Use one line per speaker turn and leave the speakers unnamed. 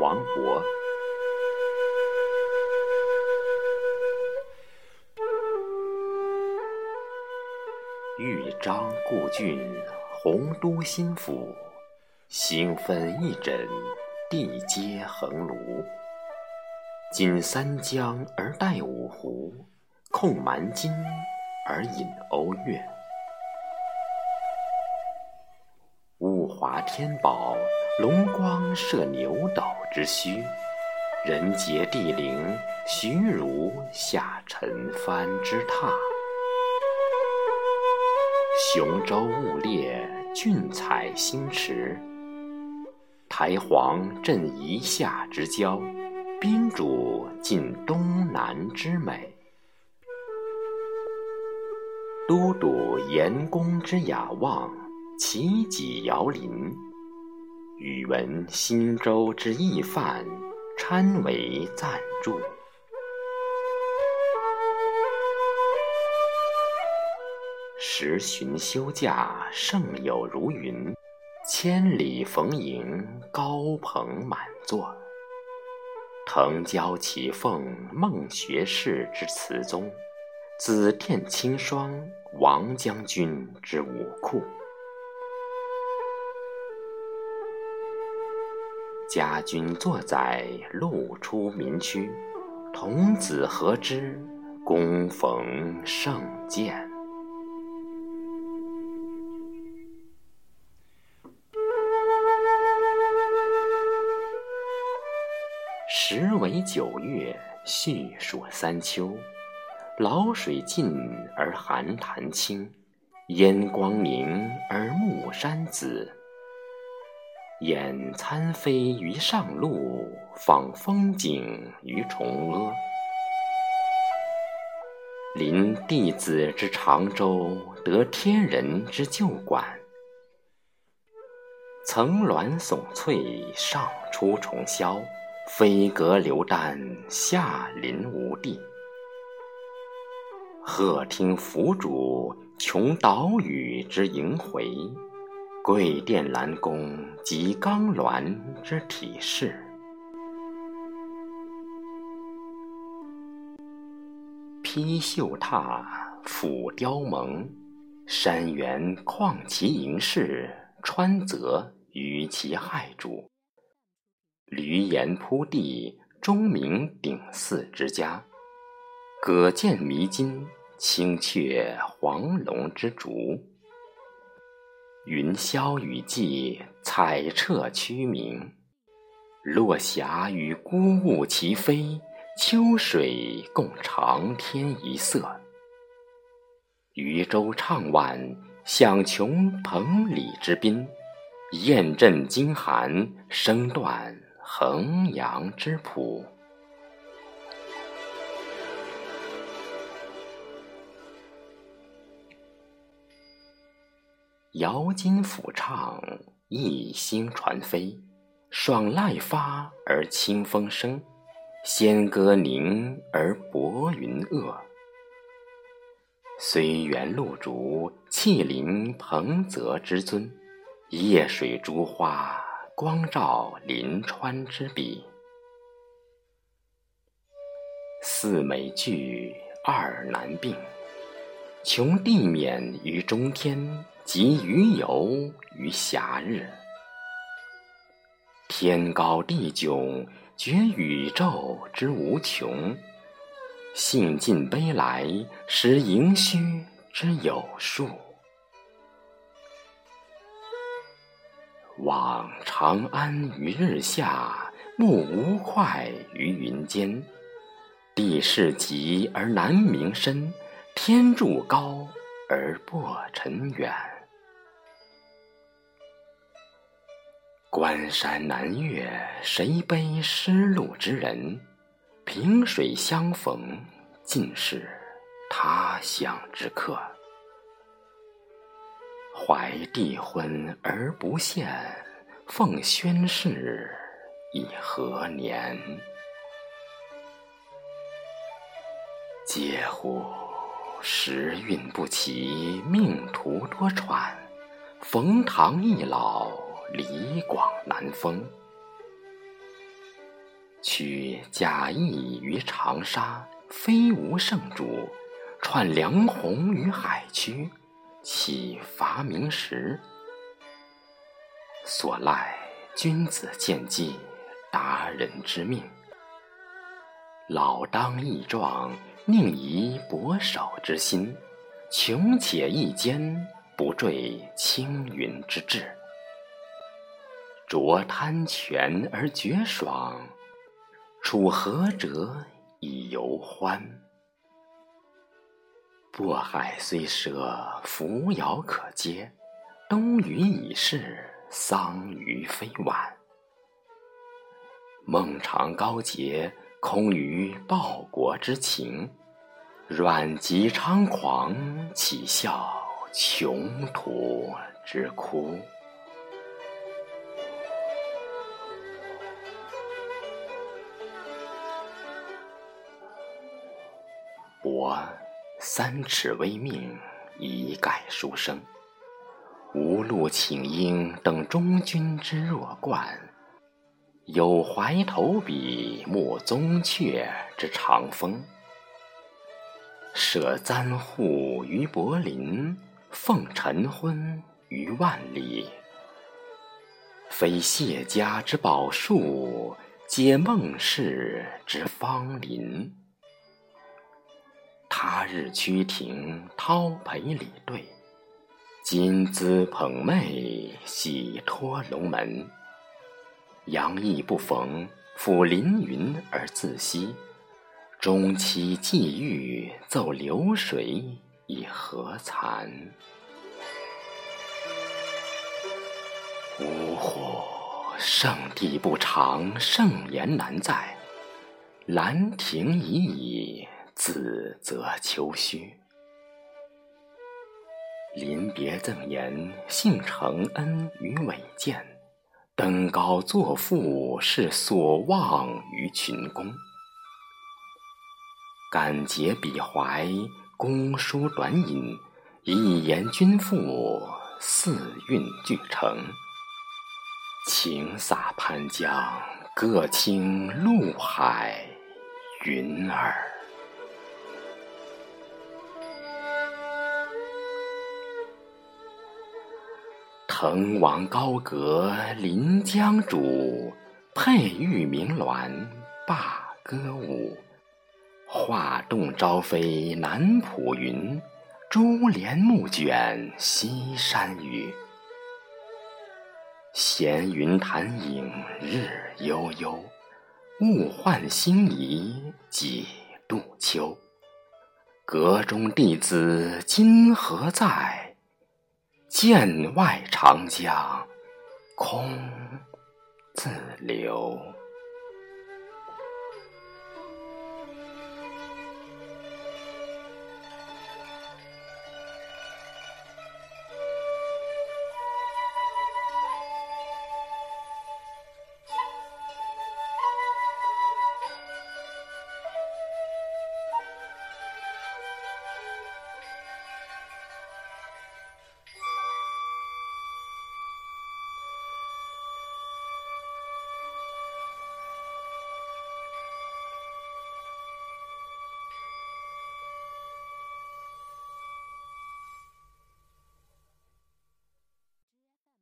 王勃。豫章故郡，洪都新府。星分翼轸，地接衡庐。襟三江而带五湖，控蛮荆而引瓯越。华天宝，龙光射牛斗之墟；人杰地灵，徐如下陈蕃之榻。雄州雾列，俊采星驰；台隍镇夷夏之交，宾主尽东南之美。都督严公之雅望，齐己遥邻；宇文新州之懿范，参为赞助。时旬休假，胜友如云；千里逢迎，高朋满座。腾蛟起凤，孟学士之词宗；紫殿青霜，王将军之武库。家君作宰，路出民区；童子何知，躬逢胜饯。时为九月，序属三秋。潦水尽而寒潭清，烟光明而暮山紫。俨参飞于上路，访风景于崇阿。临帝子之长洲，得天人之旧馆。层峦耸翠，上出重霄。飞阁流丹，下临无地。鹤听凫渚，穷岛屿之萦回；桂殿兰宫，及冈峦之体势。披绣闼，俯雕甍，山原旷其盈视，川泽于其害主。闾阎扑地，钟鸣鼎祀之家；葛剑弥津，青雀黄龙之竹。云霄雨霁，彩彻区明；落霞与孤鹜齐飞，秋水共长天一色。渔舟唱晚，响穷彭蠡之滨；雁阵惊寒，声断。衡阳之浦，瑶金抚唱，逸星传飞，爽籁发而清风生，仙歌凝而薄云遏。虽园露竹，气凌彭泽之尊；夜水珠花。光照临川之笔，四美具，二难并。穷地免于中天，及鱼游于暇日。天高地迥，觉宇宙之无穷；兴尽悲来，识盈虚之有数。望长安于日下，目吴会于云间。地势极而南溟深，天柱高而薄尘远。关山难越，谁悲失路之人？萍水相逢，尽是他乡之客。怀帝婚而不献，奉宣室以何年？嗟乎！时运不齐，命途多舛。冯唐易老，李广南风。取贾谊于长沙，非无圣主；串梁鸿于海曲，岂伐明时？所赖君子见机，达人之命。老当益壮，宁移薄守之心；穷且益坚，不坠青云之志。酌贪泉而觉爽。处涸辙以犹欢，渤海虽赊，扶摇可接；东隅已逝，桑榆非晚。孟尝高洁，空余报国之情；阮籍猖狂，岂效穷途之哭？我三尺微命，一概书生。无路请缨，等中军之弱冠；有怀投笔，慕宗悫之长风。舍簪笏于柏林，奉晨昏于万里。非谢家之宝树，皆孟氏之芳邻。他日趋庭，叨陪礼对；今兹捧袂，喜托龙门。杨意不逢，抚凌云而自惜；终期既遇，奏流水以何惭？呜呼！圣地不长，盛筵难在，兰亭已矣。自责丘墟，临别赠言，幸承恩于伟饯；登高作赋，是所望于群公。感结笔怀，公书短引，一言均赋，四韵俱成。情洒潘江，各倾陆海云儿。滕王高阁临江渚，佩玉鸣鸾罢歌舞。画栋朝飞南浦云，珠帘暮卷西山雨。闲云潭影日悠悠，物换星移几度秋。阁中弟子今何在？剑外长江空自流。